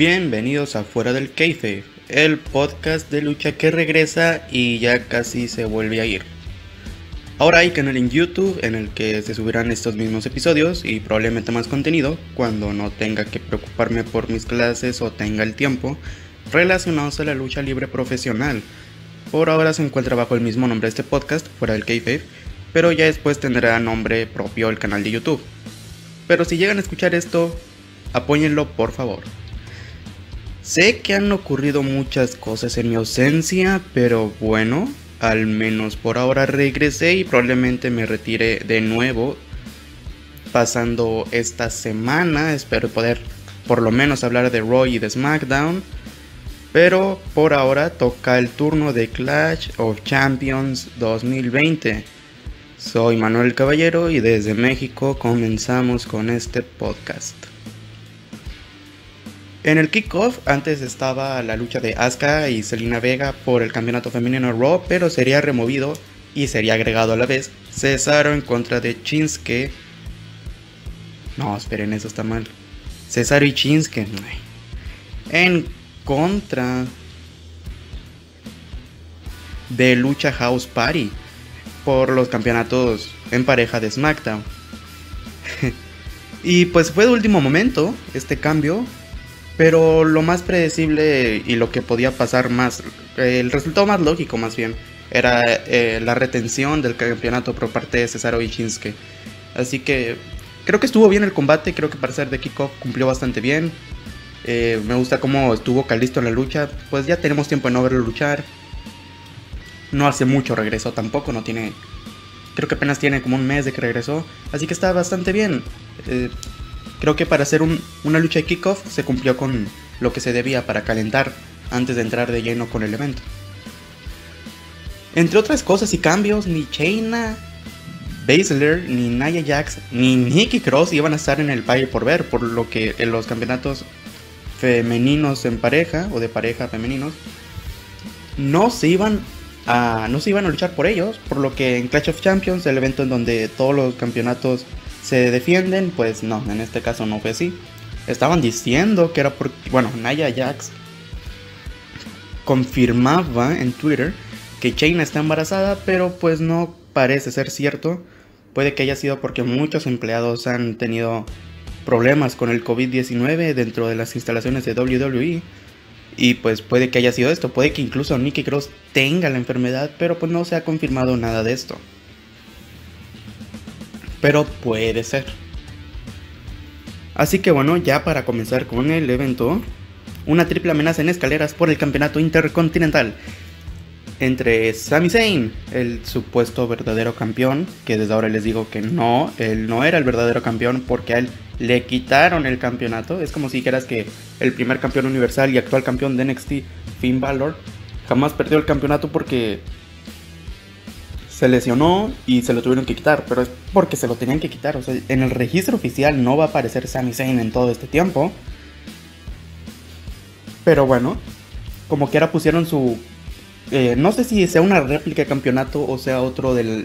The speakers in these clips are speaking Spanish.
Bienvenidos a Fuera del Keife, el podcast de lucha que regresa y ya casi se vuelve a ir. Ahora hay canal en YouTube en el que se subirán estos mismos episodios y probablemente más contenido cuando no tenga que preocuparme por mis clases o tenga el tiempo relacionados a la lucha libre profesional. Por ahora se encuentra bajo el mismo nombre este podcast, Fuera del Keife, pero ya después tendrá nombre propio el canal de YouTube. Pero si llegan a escuchar esto, apóyenlo por favor. Sé que han ocurrido muchas cosas en mi ausencia, pero bueno, al menos por ahora regresé y probablemente me retire de nuevo. Pasando esta semana, espero poder por lo menos hablar de Roy y de SmackDown. Pero por ahora toca el turno de Clash of Champions 2020. Soy Manuel Caballero y desde México comenzamos con este podcast. En el kickoff antes estaba la lucha de Asuka y Selina Vega por el campeonato femenino Raw, pero sería removido y sería agregado a la vez Cesaro en contra de Shinsuke. No, esperen, eso está mal. Cesaro y Shinsuke. En contra de Lucha House Party por los campeonatos en pareja de SmackDown. y pues fue de último momento este cambio, pero lo más predecible y lo que podía pasar más, el resultado más lógico más bien, era eh, la retención del campeonato por parte de Cesaro y Shinsuke. Así que creo que estuvo bien el combate, creo que para ser de kickoff cumplió bastante bien. Eh, me gusta cómo estuvo Calisto en la lucha, pues ya tenemos tiempo de no verlo luchar. No hace mucho regresó tampoco, no tiene... Creo que apenas tiene como un mes de que regresó, así que está bastante bien. Eh, Creo que para hacer una lucha de kickoff se cumplió con lo que se debía para calentar antes de entrar de lleno con el evento. Entre otras cosas y cambios, ni Chaina, Baszler, ni Nia Jax, ni Nikki Cross iban a estar en el país por ver, por lo que en los campeonatos femeninos en pareja o de pareja femeninos no se iban a no se iban a luchar por ellos, por lo que en Clash of Champions, el evento en donde todos los campeonatos se defienden, pues no, en este caso no fue así. Estaban diciendo que era porque, bueno, Naya Jax confirmaba en Twitter que Chaina está embarazada, pero pues no parece ser cierto. Puede que haya sido porque muchos empleados han tenido problemas con el COVID-19 dentro de las instalaciones de WWE. Y pues puede que haya sido esto, puede que incluso Nikki Cross tenga la enfermedad, pero pues no se ha confirmado nada de esto pero puede ser. Así que bueno, ya para comenzar con el evento, una triple amenaza en escaleras por el campeonato intercontinental entre Sami Zayn, el supuesto verdadero campeón, que desde ahora les digo que no, él no era el verdadero campeón porque a él le quitaron el campeonato. Es como si dijeras que el primer campeón universal y actual campeón de NXT, Finn Balor, jamás perdió el campeonato porque se lesionó y se lo tuvieron que quitar, pero es porque se lo tenían que quitar. O sea, en el registro oficial no va a aparecer Sami Zayn en todo este tiempo. Pero bueno, como que ahora pusieron su. Eh, no sé si sea una réplica de campeonato o sea otro del.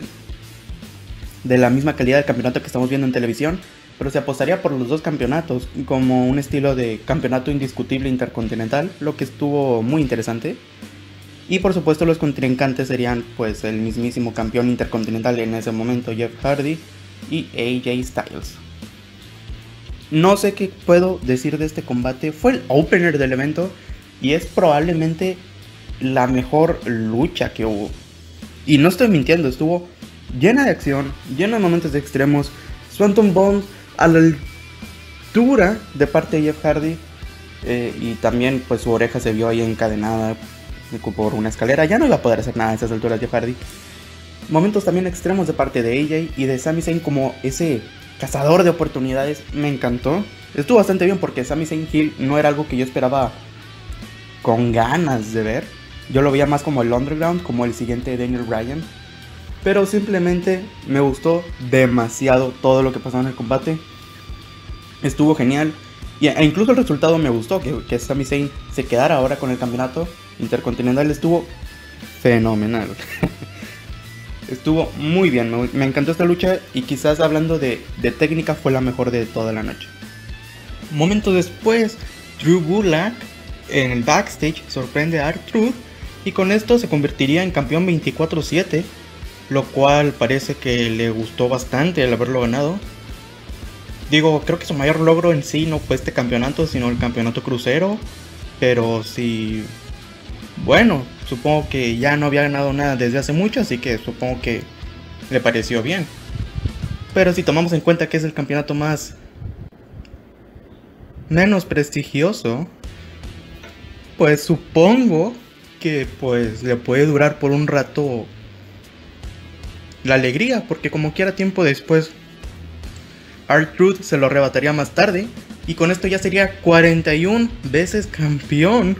de la misma calidad del campeonato que estamos viendo en televisión. Pero se apostaría por los dos campeonatos como un estilo de campeonato indiscutible intercontinental, lo que estuvo muy interesante. Y por supuesto los contrincantes serían pues el mismísimo campeón intercontinental en ese momento Jeff Hardy y AJ Styles. No sé qué puedo decir de este combate. Fue el opener del evento y es probablemente la mejor lucha que hubo. Y no estoy mintiendo, estuvo llena de acción, llena de momentos extremos. Swanton Bones a la altura de parte de Jeff Hardy. Eh, y también pues su oreja se vio ahí encadenada por una escalera. Ya no iba a poder hacer nada a esas alturas de Hardy. Momentos también extremos de parte de AJ y de Sami Zayn como ese cazador de oportunidades. Me encantó. Estuvo bastante bien porque Sami Zayn Hill no era algo que yo esperaba con ganas de ver. Yo lo veía más como el underground, como el siguiente Daniel Bryan. Pero simplemente me gustó demasiado todo lo que pasó en el combate. Estuvo genial. E incluso el resultado me gustó, que, que Sami Zayn se quedara ahora con el campeonato Intercontinental estuvo fenomenal. estuvo muy bien, me, encantó esta lucha y quizás hablando de, técnica fue la mejor de toda la noche. Momento después, Drew Gulak en el backstage sorprende a R-Truth y con esto se convertiría en campeón 24-7, lo cual parece que le gustó bastante el haberlo ganado. Digo, creo que su mayor logro en sí no fue este campeonato, sino el campeonato crucero, pero sí, bueno, supongo que ya no había ganado nada desde hace mucho, así que supongo que le pareció bien. Pero si tomamos en cuenta que es el campeonato más menos prestigioso, pues supongo que pues le puede durar por un rato la alegría, porque como quiera tiempo después R-Truth se lo arrebataría más tarde y con esto ya sería 41 veces campeón.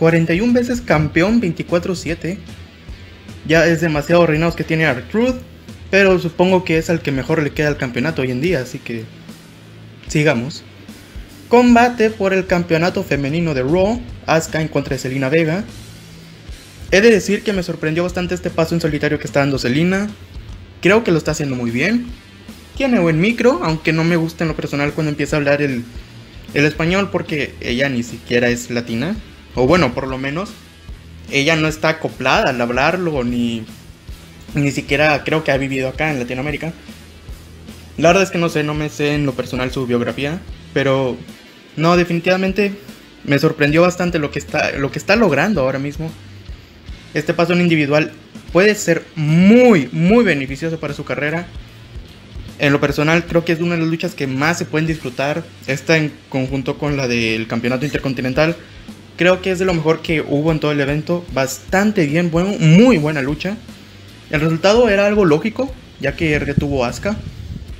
41 veces campeón 24/7. Ya es demasiado reinados que tiene R-Truth, pero supongo que es al que mejor le queda el campeonato hoy en día, así que sigamos. Combate por el campeonato femenino de Raw, Asuka en contra de Selina Vega. He de decir que me sorprendió bastante este paso en solitario que está dando Selina. Creo que lo está haciendo muy bien. Tiene buen micro, aunque no me gusta en lo personal cuando empieza a hablar el, el español porque ella ni siquiera es latina. O bueno, por lo menos ella no está acoplada al hablarlo ni ni siquiera creo que ha vivido acá en Latinoamérica. La verdad es que no sé, no me sé en lo personal su biografía, pero no, definitivamente me sorprendió bastante lo que está, lo que está logrando ahora mismo. Este paso en individual puede ser muy, muy beneficioso para su carrera. En lo personal creo que es una de las luchas que más se pueden disfrutar. Esta en conjunto con la del campeonato intercontinental. Creo que es de lo mejor que hubo en todo el evento. Bastante bien, bueno, muy buena lucha. El resultado era algo lógico, ya que retuvo Asuka.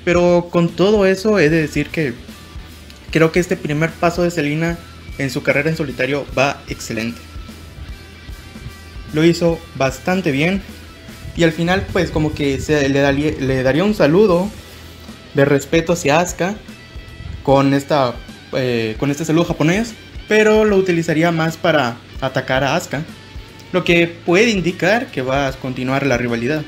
Pero con todo eso he de decir que Creo que este primer paso de Selina en su carrera en solitario va excelente. Lo hizo bastante bien. Y al final pues como que le, daría, un saludo de respeto hacia Asuka con, esta, eh, con este saludo japonés. Pero lo utilizaría más para atacar a Asuka. Lo que puede indicar que va a continuar la rivalidad.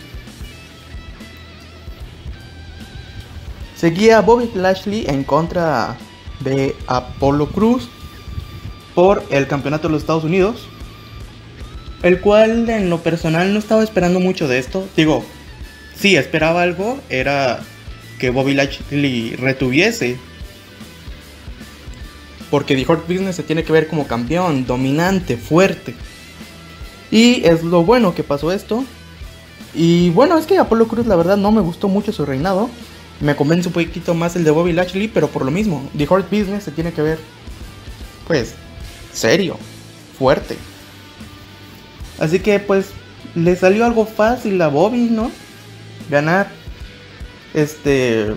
Seguía Bobby Lashley en contra de Apolo Cruz por el campeonato de los Estados Unidos. El cual en lo personal no estaba esperando mucho de esto. Digo, si esperaba algo, era que Bobby Lashley retuviese. Porque The Hurt Business se tiene que ver como campeón, dominante, fuerte. Y es lo bueno que pasó esto. Y bueno, es que Apolo Cruz la verdad no me gustó mucho su reinado. Me convence un poquito más el de Bobby Lashley, pero por lo mismo, The Hurt Business se tiene que ver, pues, serio, fuerte. Así que, pues, le salió algo fácil a Bobby, ¿no? Ganar. Este.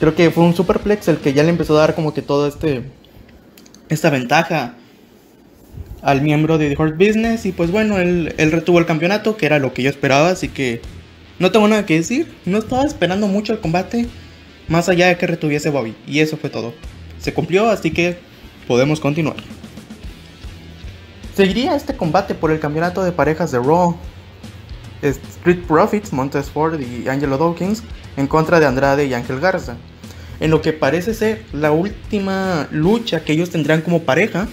Creo que fue un superplex el que ya le empezó a dar como que todo este. Esta ventaja al miembro de The Hurt Business. Y pues bueno, él, él retuvo el campeonato, que era lo que yo esperaba. Así que no tengo nada que decir, no estaba esperando mucho el combate, más allá de que retuviese Bobby, y eso fue todo. Se cumplió, así que podemos continuar. Seguiría este combate por el campeonato de parejas de Raw. Street Profits, Montez Ford y Angelo Dawkins en contra de Andrade y Ángel Garza. En lo que parece ser la última lucha que ellos tendrán como pareja.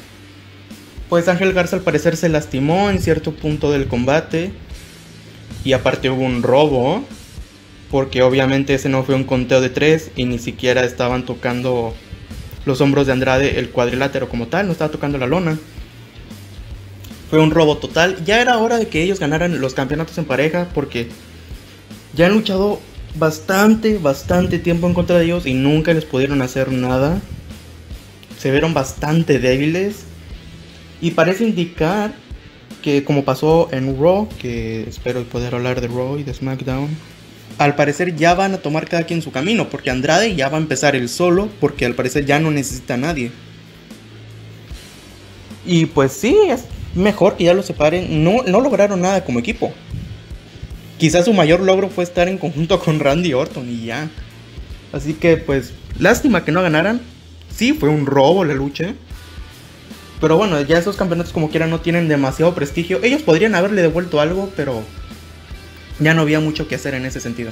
Pues Ángel Garza al parecer se lastimó en cierto punto del combate y aparte hubo un robo, porque obviamente ese no fue un conteo de tres y ni siquiera estaban tocando los hombros de Andrade el cuadrilátero como tal, no estaba tocando la lona. Fue un robo total. Ya era hora de que ellos ganaran los campeonatos en pareja porque ya han luchado bastante, bastante tiempo en contra de ellos y nunca les pudieron hacer nada. Se vieron bastante débiles y parece indicar que como pasó en Raw, que espero poder hablar de Raw y de SmackDown, al parecer ya van a tomar cada quien su camino, porque Andrade ya va a empezar el solo, porque al parecer ya no necesita a nadie. Y pues sí, es mejor que ya lo separen. No, no lograron nada como equipo. Quizás su mayor logro fue estar en conjunto con Randy Orton y ya. Así que pues, lástima que no ganaran. Sí, fue un robo la lucha. Pero bueno, ya esos campeonatos como quiera no tienen demasiado prestigio. Ellos podrían haberle devuelto algo, pero ya no había mucho que hacer en ese sentido.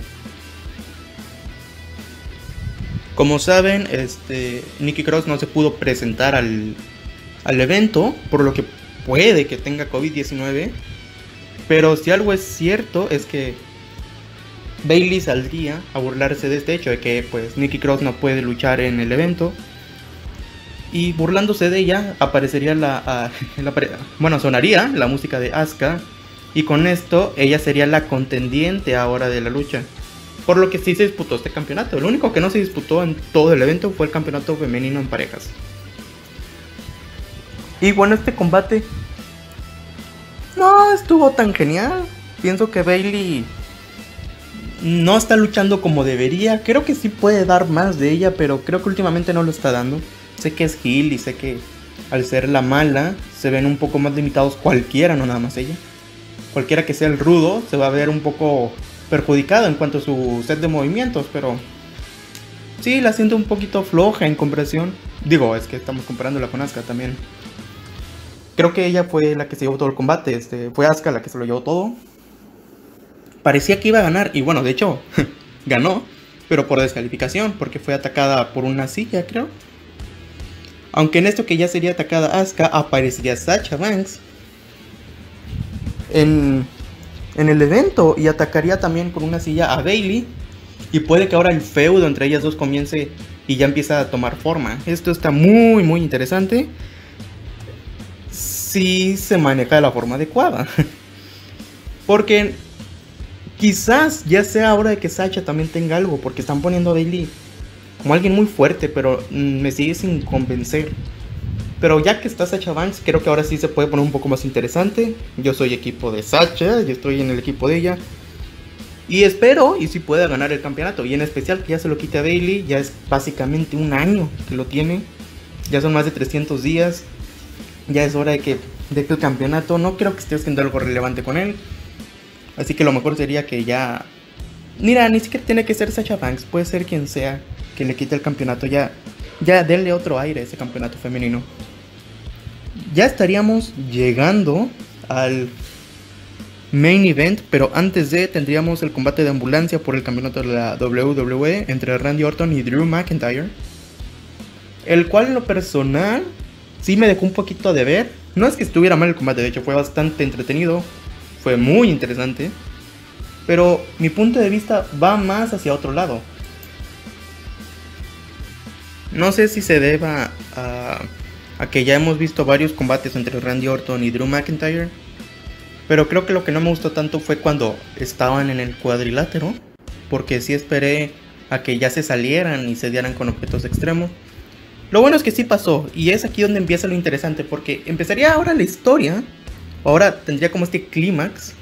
Como saben, este, Nicky Cross no se pudo presentar al, al evento, por lo que puede que tenga COVID-19. Pero si algo es cierto es que Bailey saldría a burlarse de este hecho de que pues Nikki Cross no puede luchar en el evento. Y burlándose de ella aparecería la, bueno, sonaría la música de Asuka y con esto ella sería la contendiente ahora de la lucha. Por lo que sí se disputó este campeonato. Lo único que no se disputó en todo el evento fue el campeonato femenino en parejas. Y bueno, este combate no estuvo tan genial. Pienso que Bailey no está luchando como debería. Creo que sí puede dar más de ella, pero creo que últimamente no lo está dando. Sé que es Gil y sé que al ser la mala se ven un poco más limitados cualquiera, no nada más ella. Cualquiera que sea el rudo se va a ver un poco perjudicado en cuanto a su set de movimientos, pero sí la siento un poquito floja en comparación. Digo, es que estamos comparándola con Asuka también. Creo que ella fue la que se llevó todo el combate, este, fue Asuka la que se lo llevó todo parecía que iba a ganar. Y bueno, de hecho, ganó. Pero por descalificación, porque fue atacada por una silla, creo. Aunque en esto que ya sería atacada Asuka, aparecería Sacha Banks en, en el evento y atacaría también por una silla a Bailey. Y puede que ahora el feudo entre ellas dos comience y ya empieza a tomar forma. Esto está muy, muy interesante. Si se maneja de la forma adecuada. Porque Quizás ya sea hora de que Sacha también tenga algo, porque están poniendo a Bailey como alguien muy fuerte, pero mm, me sigue sin convencer. Pero ya que está Sacha Banks, creo que ahora sí se puede poner un poco más interesante. Yo soy equipo de Sacha, yo estoy en el equipo de ella. Y espero y si pueda ganar el campeonato. Y en especial que ya se lo quite a Bailey, ya es básicamente un año que lo tiene. Ya son más de 300 días. Ya es hora de que de que el campeonato. No creo que esté haciendo algo relevante con él. Así que lo mejor sería que ya... Mira, ni siquiera tiene que ser Sacha Banks, puede ser quien sea que le quite el campeonato. Ya, ya denle otro aire a ese campeonato femenino. Ya estaríamos llegando al main event, pero antes de tendríamos el combate de ambulancia por el campeonato de la WWE entre Randy Orton y Drew McIntyre. El cual en lo personal sí me dejó un poquito de ver. No es que estuviera mal el combate, de hecho fue bastante entretenido fue muy interesante. Pero mi punto de vista va más hacia otro lado. No sé si se deba a, que ya hemos visto varios combates entre Randy Orton y Drew McIntyre. Pero creo que lo que no me gustó tanto fue cuando estaban en el cuadrilátero. Porque sí esperé a que ya se salieran y se dieran con objetos extremos. Lo bueno es que sí pasó. Y es aquí donde empieza lo interesante. Porque empezaría ahora la historia Ahora tendría como este clímax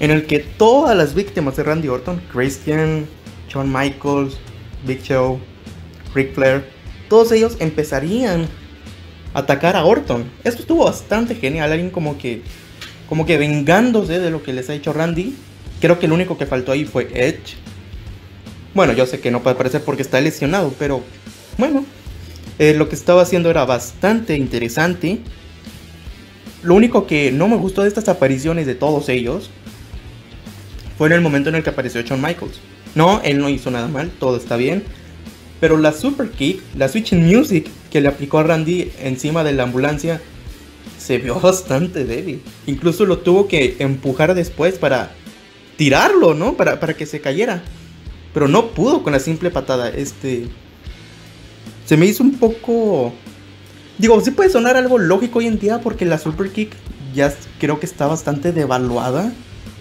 en el que todas las víctimas de Randy Orton, Christian, Shawn Michaels, Big Show, Ric Flair, todos ellos empezarían a atacar a Orton. Esto estuvo bastante genial, alguien como que como que vengándose de lo que les ha hecho Randy. Creo que lo único que faltó ahí fue Edge. Bueno, yo sé que no puede aparecer porque está lesionado, pero bueno, eh, lo que estaba haciendo era bastante interesante. Lo único que no me gustó de estas apariciones de todos ellos fue en el momento en el que apareció Shawn Michaels. No, él no hizo nada mal, todo está bien. Pero la super kick, la switch in music que le aplicó a Randy encima de la ambulancia, se vio bastante débil. Incluso lo tuvo que empujar después para tirarlo, ¿no? Para, para que se cayera. Pero no pudo con la simple patada. Este. Se me hizo un poco Digo, sí puede sonar algo lógico hoy en día porque la Super Kick ya creo que está bastante devaluada.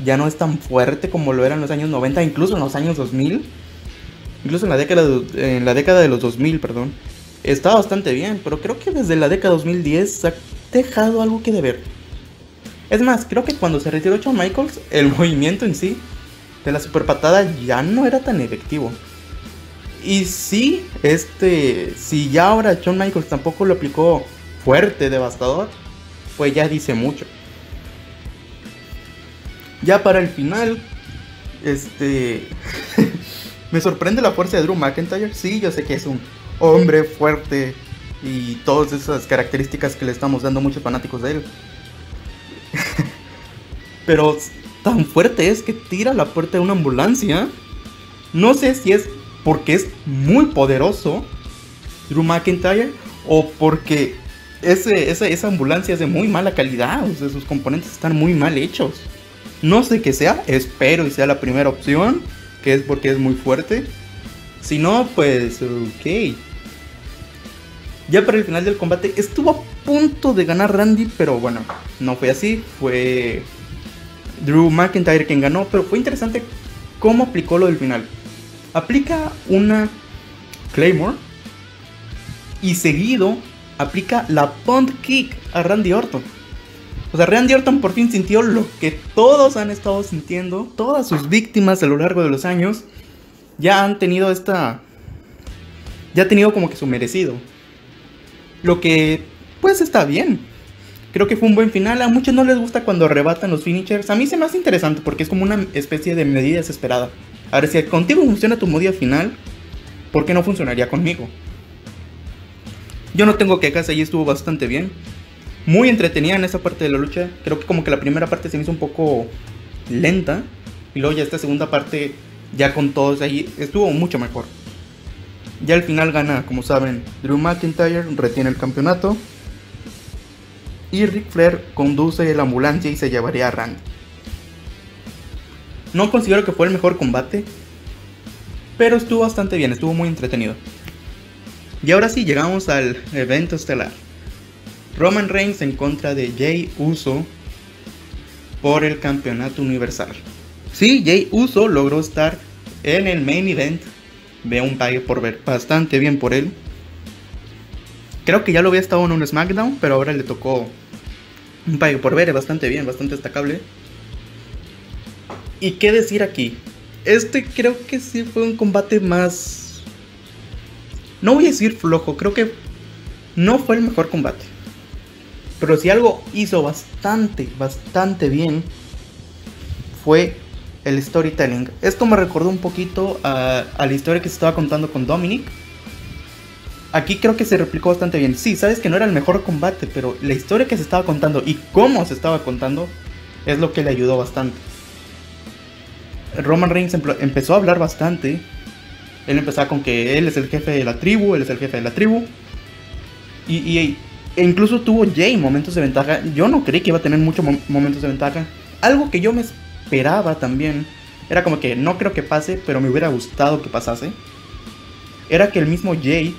Ya no es tan fuerte como lo era en los años 90, incluso en los años 2000. Incluso en la década de, en la década de los 2000, perdón. Está bastante bien, pero creo que desde la década 2010 se ha dejado algo que deber. Es más, creo que cuando se retiró Shawn Michaels, el movimiento en sí de la super patada ya no era tan efectivo. Y sí, este, si ya ahora Shawn Michaels tampoco lo aplicó fuerte, devastador, pues ya dice mucho. Ya para el final, este, me sorprende la fuerza de Drew McIntyre. Sí, yo sé que es un hombre fuerte y todas esas características que le estamos dando muchos fanáticos de él. Pero tan fuerte es que tira la puerta de una ambulancia. No sé si es porque es muy poderoso Drew McIntyre o porque ese, esa, ambulancia es de muy mala calidad, o sea, sus componentes están muy mal hechos. No sé qué sea, espero y sea la primera opción, que es porque es muy fuerte. Si no, pues, ok. Ya para el final del combate estuvo a punto de ganar Randy, pero bueno, no fue así. Fue Drew McIntyre quien ganó, pero fue interesante cómo aplicó lo del final. Aplica una Claymore y seguido aplica la Punt Kick a Randy Orton. O sea, Randy Orton por fin sintió lo que todos han estado sintiendo, todas sus víctimas a lo largo de los años ya han tenido esta ya ha tenido como que su merecido. Lo que, pues está bien. Creo que fue un buen final. A muchos no les gusta cuando arrebatan los finishers. A mí se me hace interesante porque es como una especie de medida desesperada. A ver, si contigo funciona tu medida final, ¿por qué no funcionaría conmigo? Yo no tengo quejas, ahí estuvo bastante bien. Muy entretenida en esa parte de la lucha. Creo que como que la primera parte se me hizo un poco lenta. Y luego ya esta segunda parte, ya con todos ahí, estuvo mucho mejor. Ya al final gana, como saben, Drew McIntyre retiene el campeonato. Y Ric Flair conduce la ambulancia y se llevaría a Randy. No considero que fue el mejor combate, pero estuvo bastante bien, estuvo muy entretenido. Y ahora sí, llegamos al evento estelar. Roman Reigns en contra de Jay Uso por el campeonato universal. Sí, Jay Uso logró estar en el main event veo un pague por ver bastante bien por él. Creo que ya lo había estado en un SmackDown, pero ahora le tocó un pague por ver, bastante bien, bastante destacable. ¿Y qué decir aquí? Este creo que sí fue un combate más... No voy a decir flojo, creo que no fue el mejor combate. Pero si algo hizo bastante, bastante bien, fue el storytelling. Esto me recordó un poquito a, la historia que se estaba contando con Dominic. Aquí creo que se replicó bastante bien. Sí, sabes que no era el mejor combate, pero la historia que se estaba contando y cómo se estaba contando es lo que le ayudó bastante. Roman Reigns empezó a hablar bastante. Él empezaba con que él es el jefe de la tribu, él es el jefe de la tribu. Y, e incluso tuvo Jay momentos de ventaja. Yo no creí que iba a tener muchos momentos de ventaja. Algo que yo me esperaba también, era como que no creo que pase, pero me hubiera gustado que pasase, era que el mismo Jay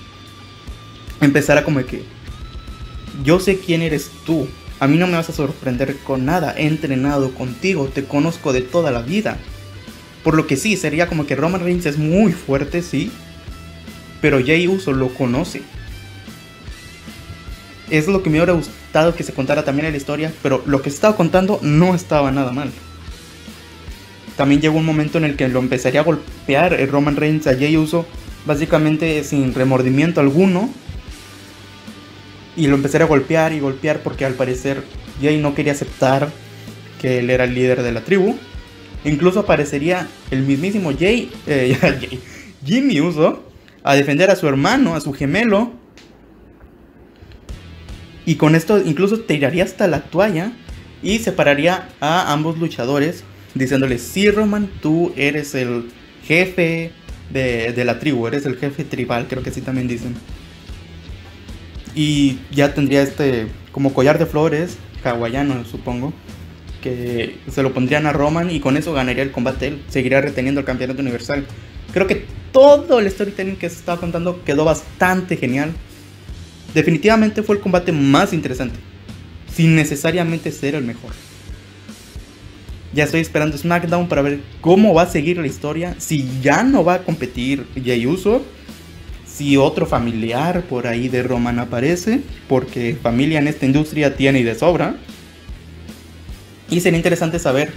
empezara como que, yo sé quién eres tú, a mí no me vas a sorprender con nada, he entrenado contigo, te conozco de toda la vida. Por lo que sí, sería como que Roman Reigns es muy fuerte, sí, pero Jay Uso lo conoce. Es lo que me hubiera gustado que se contara también en la historia, pero lo que estaba contando no estaba nada mal también llegó un momento en el que lo empezaría a golpear el Roman Reigns a Jay Uso, básicamente sin remordimiento alguno. Y lo empezaría a golpear y golpear porque al parecer Jay no quería aceptar que él era el líder de la tribu. Incluso aparecería el mismísimo Jay, eh, Jimmy Uso, a defender a su hermano, a su gemelo. Y con esto incluso tiraría hasta la toalla y separaría a ambos luchadores diciéndole, sí Roman, tú eres el jefe de, la tribu, eres el jefe tribal, creo que sí también dicen. Y ya tendría este como collar de flores, hawaiano supongo, que se lo pondrían a Roman y con eso ganaría el combate él, seguiría reteniendo el campeonato universal. Creo que todo el storytelling que se estaba contando quedó bastante genial. Definitivamente fue el combate más interesante, sin necesariamente ser el mejor. Ya estoy esperando SmackDown para ver cómo va a seguir la historia. Si ya no va a competir Jey Uso. Si otro familiar por ahí de Roman aparece. Porque familia en esta industria tiene y de sobra. Y sería interesante saber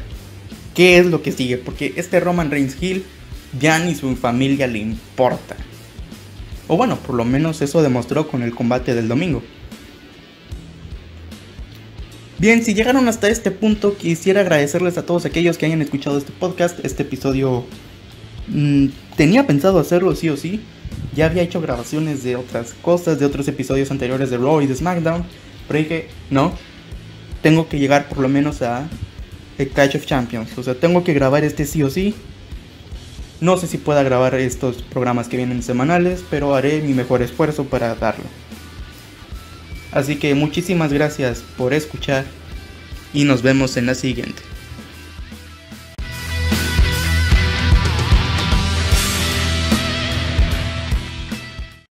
qué es lo que sigue. Porque este Roman Reigns Hill ya ni su familia le importa. O bueno, por lo menos eso demostró con el combate del domingo. Bien, si llegaron hasta este punto, quisiera agradecerles a todos aquellos que hayan escuchado este podcast. Este episodio mm, tenía pensado hacerlo sí o sí. Ya había hecho grabaciones de otras cosas, de otros episodios anteriores de Raw y de SmackDown. Pero dije, no, tengo que llegar por lo menos a el Clash of Champions. O sea, tengo que grabar este sí o sí. No sé si pueda grabar estos programas que vienen semanales, pero haré mi mejor esfuerzo para darlo. Así que muchísimas gracias por escuchar y nos vemos en la siguiente.